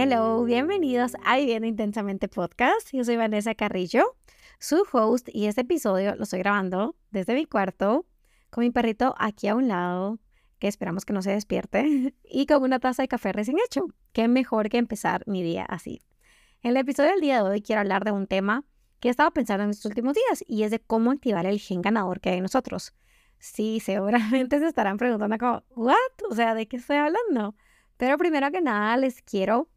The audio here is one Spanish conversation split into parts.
Hello, bienvenidos a Viviendo Intensamente Podcast. Yo soy Vanessa Carrillo, su host, y este episodio lo estoy grabando desde mi cuarto con mi perrito aquí a un lado, que esperamos que no se despierte, y con una taza de café recién hecho. Qué mejor que empezar mi día así. En el episodio del día de hoy quiero hablar de un tema que he estado pensando en estos últimos días y es de cómo activar el gen ganador que hay en nosotros. Sí, seguramente se estarán preguntando como, ¿what? O sea, ¿de qué estoy hablando? Pero primero que nada les quiero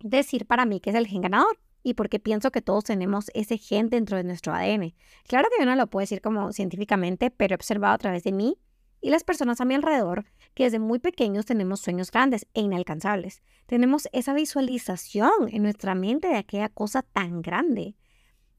decir para mí qué es el gen ganador y porque pienso que todos tenemos ese gen dentro de nuestro ADN. Claro que yo no lo puedo decir como científicamente, pero he observado a través de mí y las personas a mi alrededor que desde muy pequeños tenemos sueños grandes e inalcanzables. Tenemos esa visualización en nuestra mente de aquella cosa tan grande.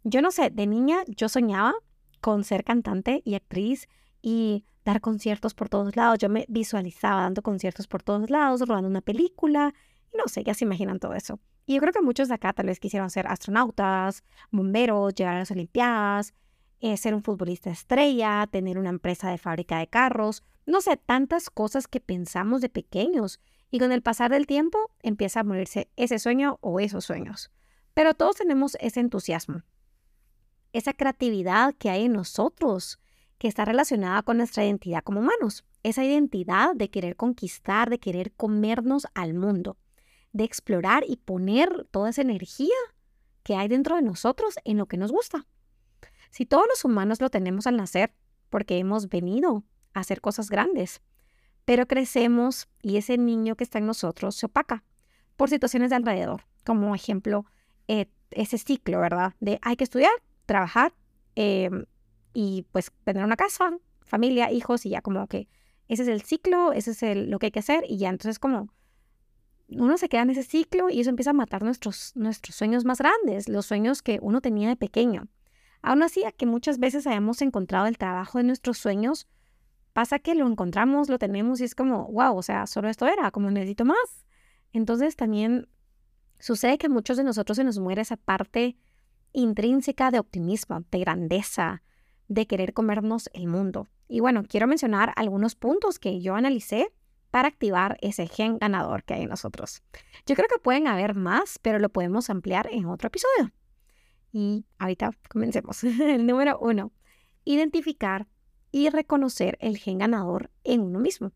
Yo no sé, de niña yo soñaba con ser cantante y actriz y dar conciertos por todos lados. Yo me visualizaba dando conciertos por todos lados, rodando una película no sé, ya se imaginan todo eso. Y yo creo que muchos de acá tal vez quisieron ser astronautas, bomberos, llegar a las Olimpiadas, eh, ser un futbolista estrella, tener una empresa de fábrica de carros, no sé, tantas cosas que pensamos de pequeños y con el pasar del tiempo empieza a morirse ese sueño o esos sueños. Pero todos tenemos ese entusiasmo, esa creatividad que hay en nosotros, que está relacionada con nuestra identidad como humanos, esa identidad de querer conquistar, de querer comernos al mundo, de explorar y poner toda esa energía que hay dentro de nosotros en lo que nos gusta. Si todos los humanos lo tenemos al nacer, porque hemos venido a hacer cosas grandes, pero crecemos y ese niño que está en nosotros se opaca por situaciones de alrededor, como ejemplo eh, ese ciclo, ¿verdad? De hay que estudiar, trabajar, em, y pues tener una casa, familia, hijos y ya como que ese es el ciclo, ese es lo que hay que hacer y ya entonces como uno se queda en ese ciclo y eso empieza a matar nuestros, nuestros sueños más grandes, los sueños que uno tenía de pequeño. Aún así, a que muchas veces hayamos encontrado el trabajo de nuestros sueños, pasa que lo encontramos, lo tenemos y es como, wow, o sea, solo esto era, como necesito más. Entonces también sucede que muchos de nosotros se nos muere esa parte intrínseca de optimismo, de grandeza, de querer comernos el mundo. Y bueno, quiero mencionar algunos puntos que yo analicé activar ese gen ganador que hay en nosotros. Yo creo que pueden haber más, pero lo podemos ampliar en otro episodio. Y ahorita comencemos. El número uno, identificar y reconocer el gen ganador en uno mismo.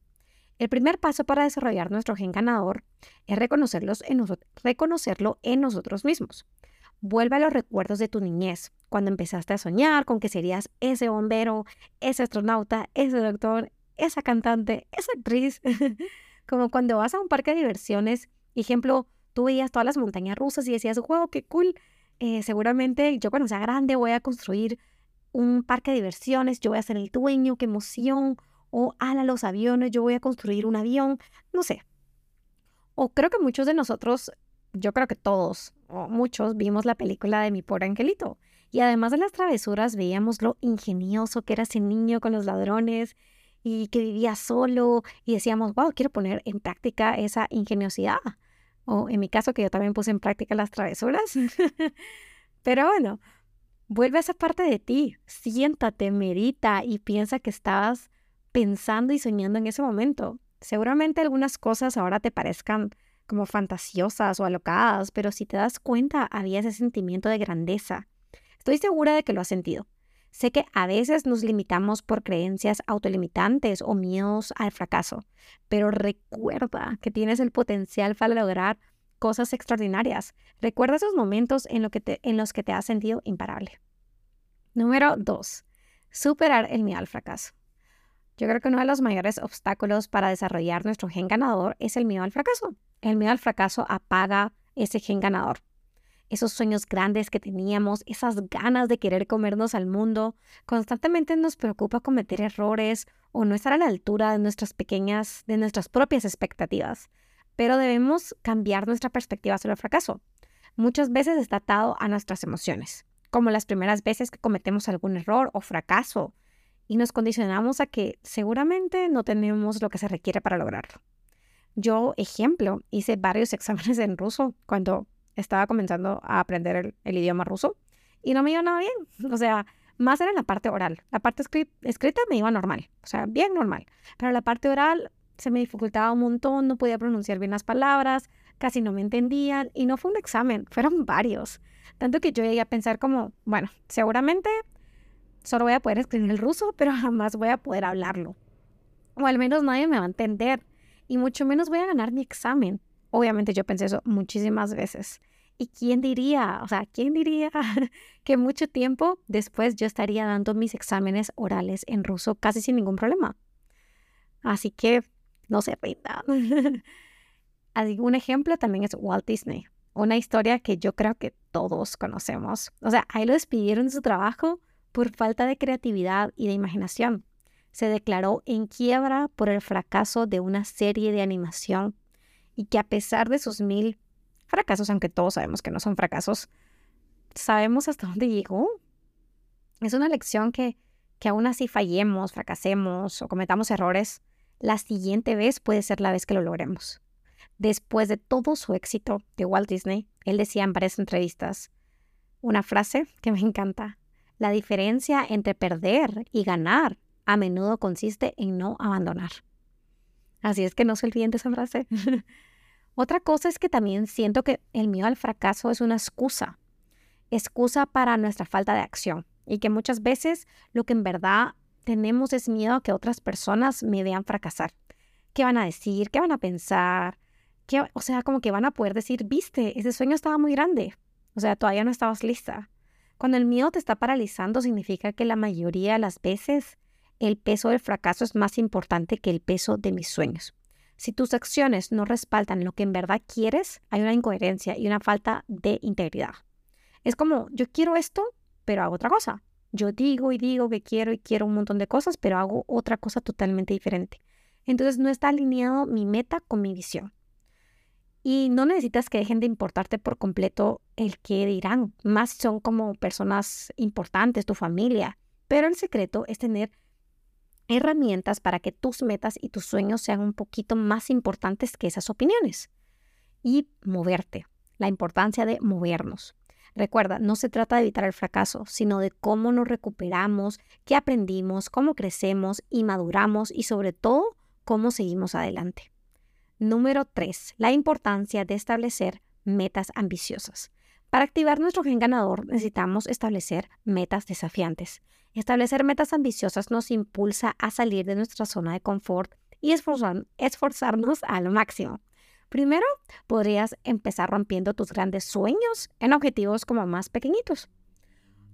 El primer paso para desarrollar nuestro gen ganador es reconocerlos en reconocerlo en nosotros mismos. Vuelve a los recuerdos de tu niñez, cuando empezaste a soñar con que serías ese bombero, ese astronauta, ese doctor, esa cantante, esa actriz. Como cuando vas a un parque de diversiones, ejemplo, tú veías todas las montañas rusas y decías, wow, qué cool. Eh, seguramente yo cuando sea grande voy a construir un parque de diversiones, yo voy a ser el dueño, qué emoción. O ala los aviones, yo voy a construir un avión, no sé. O creo que muchos de nosotros yo creo que todos o muchos vimos la película de Mi pobre angelito. Y además de las travesuras, veíamos lo ingenioso que era ese niño con los ladrones y que vivía solo y decíamos, wow, quiero poner en práctica esa ingeniosidad. O en mi caso, que yo también puse en práctica las travesuras. Pero bueno, vuelve a esa parte de ti, siéntate, medita y piensa que estabas pensando y soñando en ese momento. Seguramente algunas cosas ahora te parezcan como fantasiosas o alocadas, pero si te das cuenta, había ese sentimiento de grandeza. Estoy segura de que lo has sentido. Sé que a veces nos limitamos por creencias autolimitantes o miedos al fracaso, pero recuerda que tienes el potencial para lograr cosas extraordinarias. Recuerda esos momentos en, los que te has sentido imparable. Número 2. Superar el miedo al fracaso. Yo creo que uno de los mayores obstáculos para desarrollar nuestro gen ganador es el miedo al fracaso. El miedo al fracaso apaga ese gen ganador. Esos sueños grandes que teníamos, esas ganas de querer comernos al mundo, constantemente nos preocupa cometer errores o no estar a la altura de nuestras pequeñas, de nuestras propias expectativas. Pero debemos cambiar nuestra perspectiva sobre el fracaso. Muchas veces está atado a nuestras emociones, como las primeras veces que cometemos algún error o fracaso, y nos condicionamos a que seguramente no tenemos lo que se requiere para lograrlo. Yo, ejemplo, hice varios exámenes en ruso cuando estaba comenzando a aprender el, idioma ruso y no me iba nada bien. O sea, más era la parte oral. La parte escrita me iba normal, o sea, bien normal. Pero la parte oral se me dificultaba un montón, no podía pronunciar bien las palabras, casi no me entendían y no fue un examen, fueron varios. Tanto que yo llegué a pensar como, bueno, seguramente solo voy a poder escribir el ruso, pero jamás voy a poder hablarlo. O al menos nadie me va a entender y mucho menos voy a ganar mi examen. Obviamente yo pensé eso muchísimas veces. ¿Y quién diría, o sea, quién diría que mucho tiempo después yo estaría dando mis exámenes orales en ruso casi sin ningún problema? Así que no se rindan. un ejemplo también es Walt Disney, una historia que yo creo que todos conocemos. O sea, ahí lo despidieron de su trabajo por falta de creatividad y de imaginación. Se declaró en quiebra por el fracaso de una serie de animación y que a pesar de sus mil fracasos, aunque todos sabemos que no son fracasos, sabemos hasta dónde llegó. Es una lección que, que aún así fallemos, fracasemos o cometamos errores, la siguiente vez puede ser la vez que lo logremos. Después de todo su éxito de Walt Disney, él decía en varias entrevistas una frase que me encanta. La diferencia entre perder y ganar a menudo consiste en no abandonar. Así es que no se olviden de esa frase. Otra cosa es que también siento que el miedo al fracaso es una excusa. Excusa para nuestra falta de acción. Y que muchas veces lo que en verdad tenemos es miedo a que otras personas me vean fracasar. ¿Qué van a decir? ¿Qué van a pensar? ¿Qué, o sea, como que van a poder decir, viste, ese sueño estaba muy grande. O sea, todavía no estabas lista. Cuando el miedo te está paralizando, significa que la mayoría de las veces el peso del fracaso es más importante que el peso de mis sueños. Si tus acciones no respaldan lo que en verdad quieres, hay una incoherencia y una falta de integridad. Es como, yo quiero esto, pero hago otra cosa. Yo digo y digo que quiero y quiero un montón de cosas, pero hago otra cosa totalmente diferente. Entonces no está alineado mi meta con mi visión. Y no necesitas que dejen de importarte por completo el que dirán, más son como personas importantes, tu familia. Pero el secreto es tener herramientas para que tus metas y tus sueños sean un poquito más importantes que esas opiniones. Y moverte, la importancia de movernos. Recuerda, no se trata de evitar el fracaso, sino de cómo nos recuperamos, qué aprendimos, cómo crecemos y maduramos y sobre todo, cómo seguimos adelante. Número 3. La importancia de establecer metas ambiciosas. Para activar nuestro gen ganador necesitamos establecer metas desafiantes. Establecer metas ambiciosas nos impulsa a salir de nuestra zona de confort y esforzarnos al máximo. Primero, podrías empezar rompiendo tus grandes sueños en objetivos como más pequeñitos.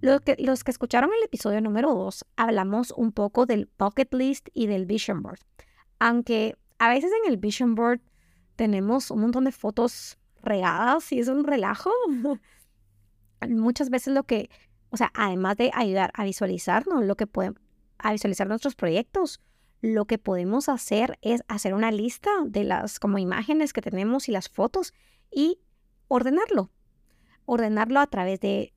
Los que, los que escucharon el episodio número 2, hablamos un poco del bucket list y del vision board. Aunque a veces en el vision board tenemos un montón de fotos regadas y es un relajo. Muchas veces lo que, o sea, además de ayudar a visualizarnos, lo que podemos, a visualizar nuestros proyectos, lo que podemos hacer es hacer una lista de las como imágenes que tenemos y las fotos y ordenarlo. Ordenarlo a través de,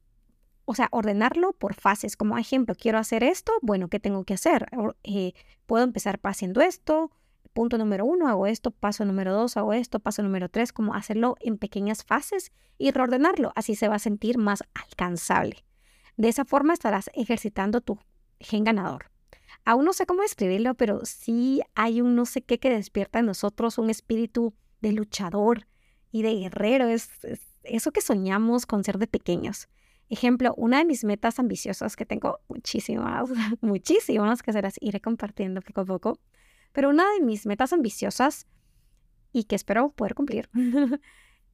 o sea, ordenarlo por fases. Como ejemplo, quiero hacer esto, bueno, ¿qué tengo que hacer? Eh, puedo empezar haciendo esto, punto número uno, hago esto, paso número dos, hago esto, paso número tres, como hacerlo en pequeñas fases y reordenarlo, así se va a sentir más alcanzable. De esa forma estarás ejercitando tu gen ganador. Aún no sé cómo describirlo, pero sí hay un no sé qué que despierta en nosotros un espíritu de luchador y de guerrero, es, eso que soñamos con ser de pequeños. Ejemplo, una de mis metas ambiciosas que tengo muchísimas, muchísimas que se las iré compartiendo poco a poco, pero una de mis metas ambiciosas y que espero poder cumplir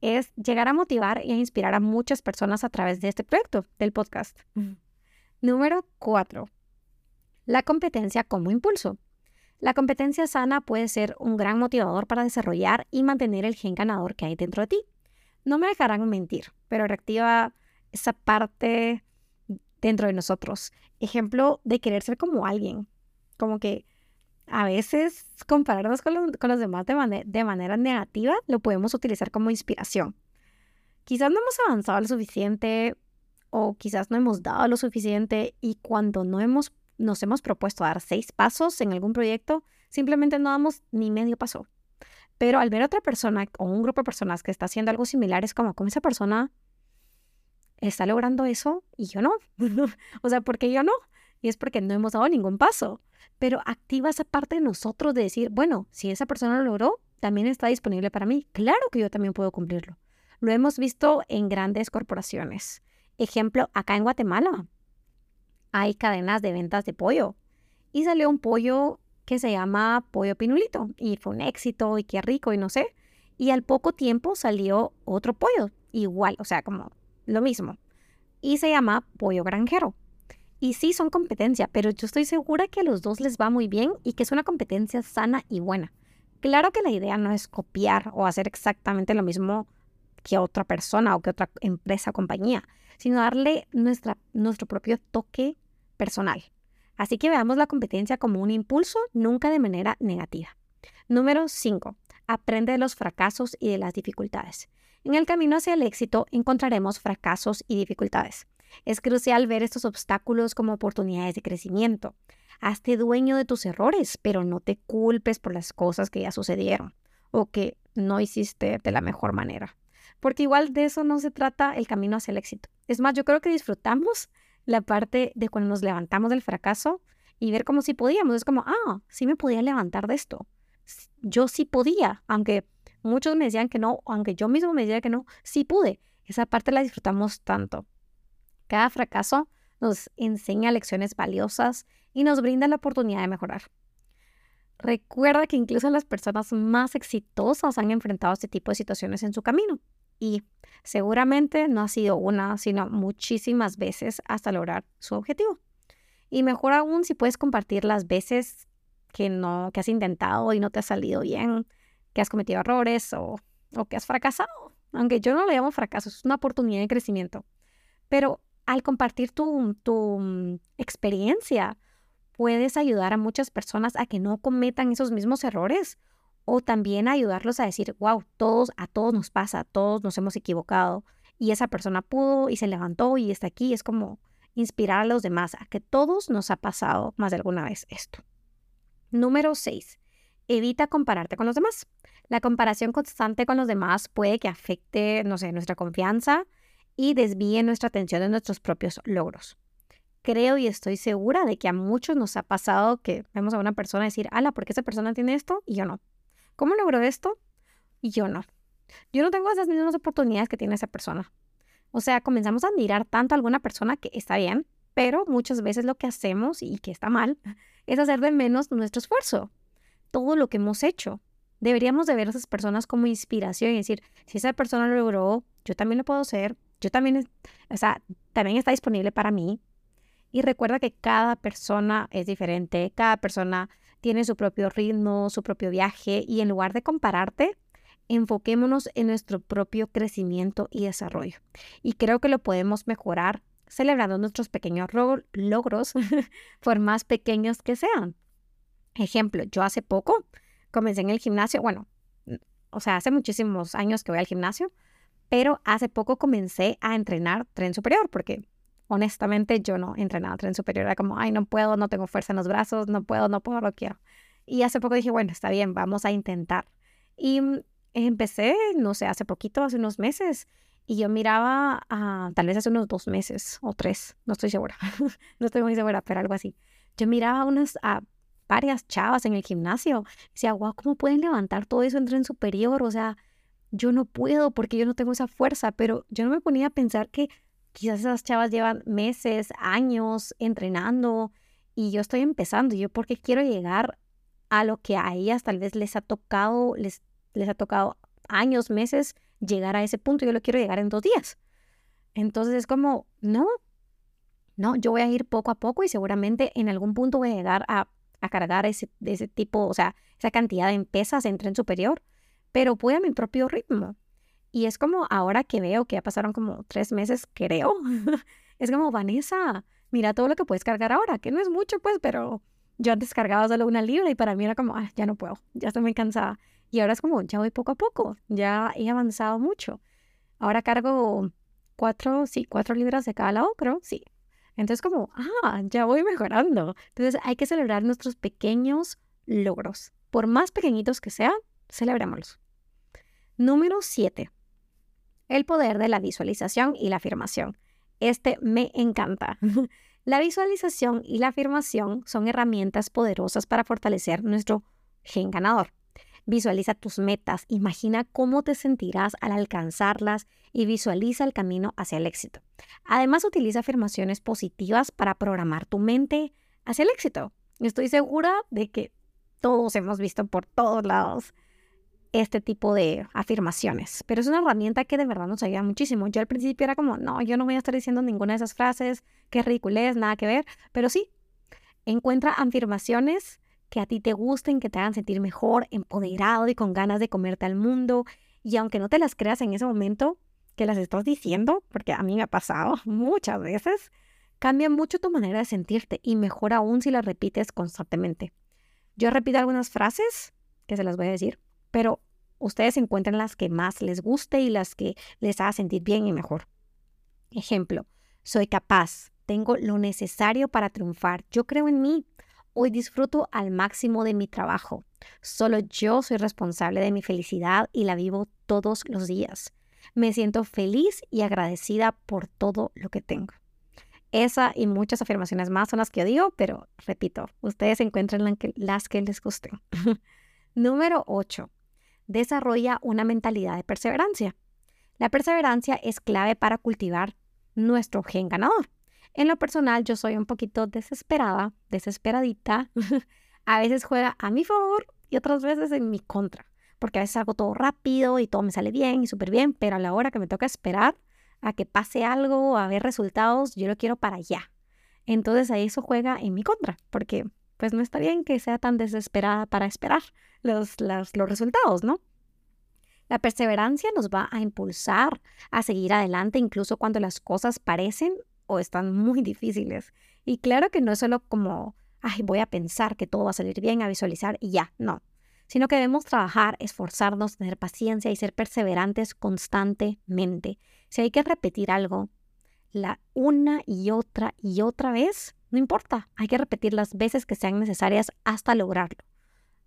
es llegar a motivar y a inspirar a muchas personas a través de este proyecto del podcast. Número cuatro, la competencia como impulso. La competencia sana puede ser un gran motivador para desarrollar y mantener el gen ganador que hay dentro de ti. No me dejarán mentir, pero reactiva esa parte dentro de nosotros. Ejemplo de querer ser como alguien. Como que a veces compararnos con, los demás de, manera negativa lo podemos utilizar como inspiración. Quizás no hemos avanzado lo suficiente o quizás no hemos dado lo suficiente y cuando no hemos, nos hemos propuesto dar seis pasos en algún proyecto, simplemente no damos ni medio paso. Pero al ver a otra persona o un grupo de personas que está haciendo algo similar, es como, ¿cómo esa persona está logrando eso y yo no? o sea, ¿por qué yo no? Y es porque no hemos dado ningún paso pero activa esa parte de nosotros de decir, bueno, si esa persona lo logró, también está disponible para mí. Claro que yo también puedo cumplirlo. Lo hemos visto en grandes corporaciones. Ejemplo, acá en Guatemala hay cadenas de ventas de pollo y salió un pollo que se llama pollo pinulito y fue un éxito y qué rico y no sé. Y al poco tiempo salió otro pollo igual, o sea, como lo mismo. Y se llama pollo granjero. Y sí son competencia, pero yo estoy segura que a los dos les va muy bien y que es una competencia sana y buena. Claro que la idea no es copiar o hacer exactamente lo mismo que otra persona o que otra empresa o compañía, sino darle nuestro propio toque personal. Así que veamos la competencia como un impulso, nunca de manera negativa. Número 5. Aprende de los fracasos y de las dificultades. En el camino hacia el éxito encontraremos fracasos y dificultades. Es crucial ver estos obstáculos como oportunidades de crecimiento. Hazte dueño de tus errores, pero no te culpes por las cosas que ya sucedieron o que no hiciste de la mejor manera. Porque igual de eso no se trata el camino hacia el éxito. Es más, yo creo que disfrutamos la parte de cuando nos levantamos del fracaso y ver como si podíamos. Es como, ah, sí me podía levantar de esto. Yo sí podía, aunque muchos me decían que no, aunque yo mismo me decía que no, sí pude. Esa parte la disfrutamos tanto. Cada fracaso nos enseña lecciones valiosas y nos brinda la oportunidad de mejorar. Recuerda que incluso las personas más exitosas han enfrentado este tipo de situaciones en su camino y seguramente no ha sido una, sino muchísimas veces hasta lograr su objetivo. Y mejor aún si puedes compartir las veces que no que has intentado y no te ha salido bien, que has cometido errores o, o que has fracasado. Aunque yo no le llamo fracaso, es una oportunidad de crecimiento. Pero al compartir tu, tu mm, experiencia, puedes ayudar a muchas personas a que no cometan esos mismos errores o también ayudarlos a decir, wow, todos, a todos nos pasa, todos nos hemos equivocado y esa persona pudo y se levantó y está aquí. Es como inspirar a los demás a que todos nos ha pasado más de alguna vez esto. Número 6. Evita compararte con los demás. La comparación constante con los demás puede que afecte, no sé, nuestra confianza, y desvíe nuestra atención de nuestros propios logros. Creo y estoy segura de que a muchos nos ha pasado que vemos a una persona decir, ala, ¿por qué esa persona tiene esto? Y yo no. ¿Cómo logró esto? Y yo no. Yo no tengo esas mismas oportunidades que tiene esa persona. O sea, comenzamos a admirar tanto a alguna persona que está bien, pero muchas veces lo que hacemos y que está mal es hacer de menos nuestro esfuerzo, todo lo que hemos hecho. Deberíamos de ver a esas personas como inspiración y decir, si esa persona lo logró, yo también lo puedo hacer, yo también, o sea, también está disponible para mí. Y recuerda que cada persona es diferente, cada persona tiene su propio ritmo, su propio viaje y en lugar de compararte, enfoquémonos en nuestro propio crecimiento y desarrollo. Y creo que lo podemos mejorar celebrando nuestros pequeños logros, por más pequeños que sean. Ejemplo, yo hace poco comencé en el gimnasio, bueno, o sea, hace muchísimos años que voy al gimnasio, pero hace poco comencé a entrenar tren superior porque honestamente yo no entrenaba tren superior. Era como, ay, no puedo, no tengo fuerza en los brazos, no puedo, no puedo, no quiero. Y hace poco dije, bueno, está bien, vamos a intentar. Y mm, empecé, no sé, hace poquito, hace unos meses, y yo miraba, tal vez hace unos dos meses o tres, no estoy segura, no estoy muy segura, pero algo así. Yo miraba unas, a varias chavas en el gimnasio, decía, wow, ¿cómo pueden levantar todo eso en tren superior? O sea, yo no puedo porque yo no tengo esa fuerza, pero yo no me ponía a pensar que quizás esas chavas llevan meses, años entrenando y yo estoy empezando. Yo porque quiero llegar a lo que a ellas tal vez les ha tocado, les, les ha tocado años, meses llegar a ese punto. Yo lo quiero llegar en dos días. Entonces es como, no, no, yo voy a ir poco a poco y seguramente en algún punto voy a llegar a, a cargar ese, ese tipo, o sea, esa cantidad de pesas en tren superior pero voy a mi propio ritmo. Y es como ahora que veo que ya pasaron como tres meses, creo. es como, Vanessa, mira todo lo que puedes cargar ahora, que no es mucho, pues, pero yo antes cargaba solo una libra y para mí era como, ah, ya no puedo, ya estoy muy cansada. Y ahora es como, ya voy poco a poco, ya he avanzado mucho. Ahora cargo cuatro, sí, cuatro libras de cada lado, creo, sí. Entonces como, ah, ya voy mejorando. Entonces hay que celebrar nuestros pequeños logros. Por más pequeñitos que sean, celebrémoslos. Número 7. El poder de la visualización y la afirmación. Este me encanta. La visualización y la afirmación son herramientas poderosas para fortalecer nuestro gen ganador. Visualiza tus metas, imagina cómo te sentirás al alcanzarlas y visualiza el camino hacia el éxito. Además, utiliza afirmaciones positivas para programar tu mente hacia el éxito. Estoy segura de que todos hemos visto por todos lados este tipo de afirmaciones, pero es una herramienta que de verdad nos ayuda muchísimo. Yo al principio era como, no, yo no voy a estar diciendo ninguna de esas frases, qué ridiculez, nada que ver, pero sí, encuentra afirmaciones que a ti te gusten, que te hagan sentir mejor, empoderado y con ganas de comerte al mundo. Y aunque no te las creas en ese momento que las estás diciendo, porque a mí me ha pasado muchas veces, cambia mucho tu manera de sentirte y mejor aún si las repites constantemente. Yo repito algunas frases que se las voy a decir, pero ustedes encuentran las que más les guste y las que les haga sentir bien y mejor. Ejemplo, soy capaz, tengo lo necesario para triunfar, yo creo en mí, hoy disfruto al máximo de mi trabajo, solo yo soy responsable de mi felicidad y la vivo todos los días. Me siento feliz y agradecida por todo lo que tengo. Esa y muchas afirmaciones más son las que yo digo, pero repito, ustedes encuentran las que les gusten. Número 8 desarrolla una mentalidad de perseverancia. La perseverancia es clave para cultivar nuestro gen ganador. En lo personal, yo soy un poquito desesperada, desesperadita. a veces juega a mi favor y otras veces en mi contra, porque a veces hago todo rápido y todo me sale bien y súper bien, pero a la hora que me toca esperar a que pase algo, a ver resultados, yo lo quiero para allá. Entonces ahí eso juega en mi contra, porque pues no está bien que sea tan desesperada para esperar los, los, resultados, ¿no? La perseverancia nos va a impulsar a seguir adelante incluso cuando las cosas parecen o están muy difíciles. Y claro que no es solo como, ay, voy a pensar que todo va a salir bien, a visualizar y ya, no. Sino que debemos trabajar, esforzarnos, tener paciencia y ser perseverantes constantemente. Si hay que repetir algo la una y otra y otra vez, no importa, hay que repetir las veces que sean necesarias hasta lograrlo.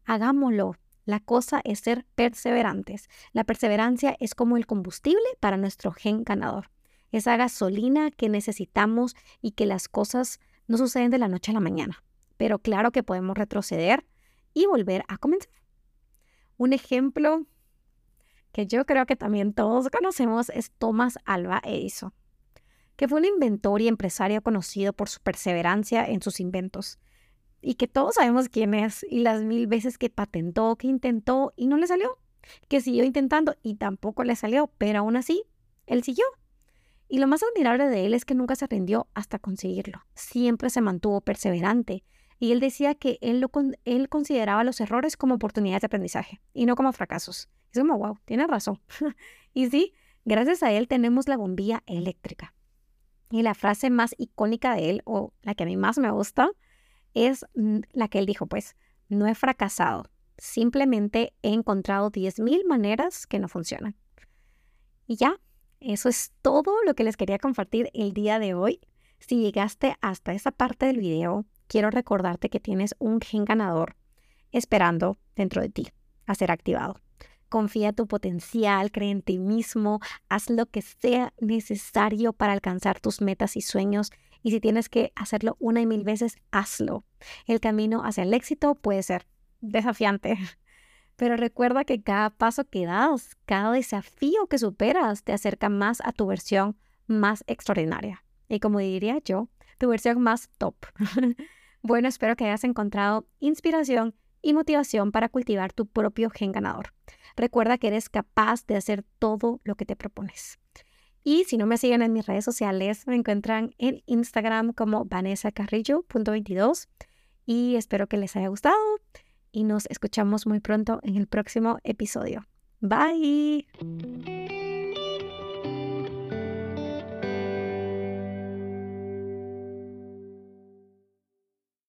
Hagámoslo. La cosa es ser perseverantes. La perseverancia es como el combustible para nuestro gen ganador. Esa gasolina que necesitamos y que las cosas no suceden de la noche a la mañana. Pero claro que podemos retroceder y volver a comenzar. Un ejemplo que yo creo que también todos conocemos es Thomas Alva Edison que fue un inventor y empresario conocido por su perseverancia en sus inventos, y que todos sabemos quién es, y las mil veces que patentó, que intentó y no le salió, que siguió intentando y tampoco le salió, pero aún así, él siguió. Y lo más admirable de él es que nunca se rindió hasta conseguirlo, siempre se mantuvo perseverante, y él decía que él, lo, él consideraba los errores como oportunidades de aprendizaje y no como fracasos. Es como, wow, tiene razón. y sí, gracias a él tenemos la bombilla eléctrica. Y la frase más icónica de él, o la que a mí más me gusta, es mm, la que él dijo, pues, no he fracasado, simplemente he encontrado 10.000 maneras que no funcionan. Y ya, eso es todo lo que les quería compartir el día de hoy. Si llegaste hasta esa parte del video, quiero recordarte que tienes un gen ganador esperando dentro de ti a ser activado confía tu potencial, cree en ti mismo, haz lo que sea necesario para alcanzar tus metas y sueños. Y si tienes que hacerlo una y mil veces, hazlo. El camino hacia el éxito puede ser desafiante, pero recuerda que cada paso que das, cada desafío que superas, te acerca más a tu versión más extraordinaria. Y como diría yo, tu versión más top. bueno, espero que hayas encontrado inspiración y motivación para cultivar tu propio gen ganador. Recuerda que eres capaz de hacer todo lo que te propones. Y si no me siguen en mis redes sociales, me encuentran en Instagram como vanessacarrillo.22 y espero que les haya gustado y nos escuchamos muy pronto en el próximo episodio. Bye.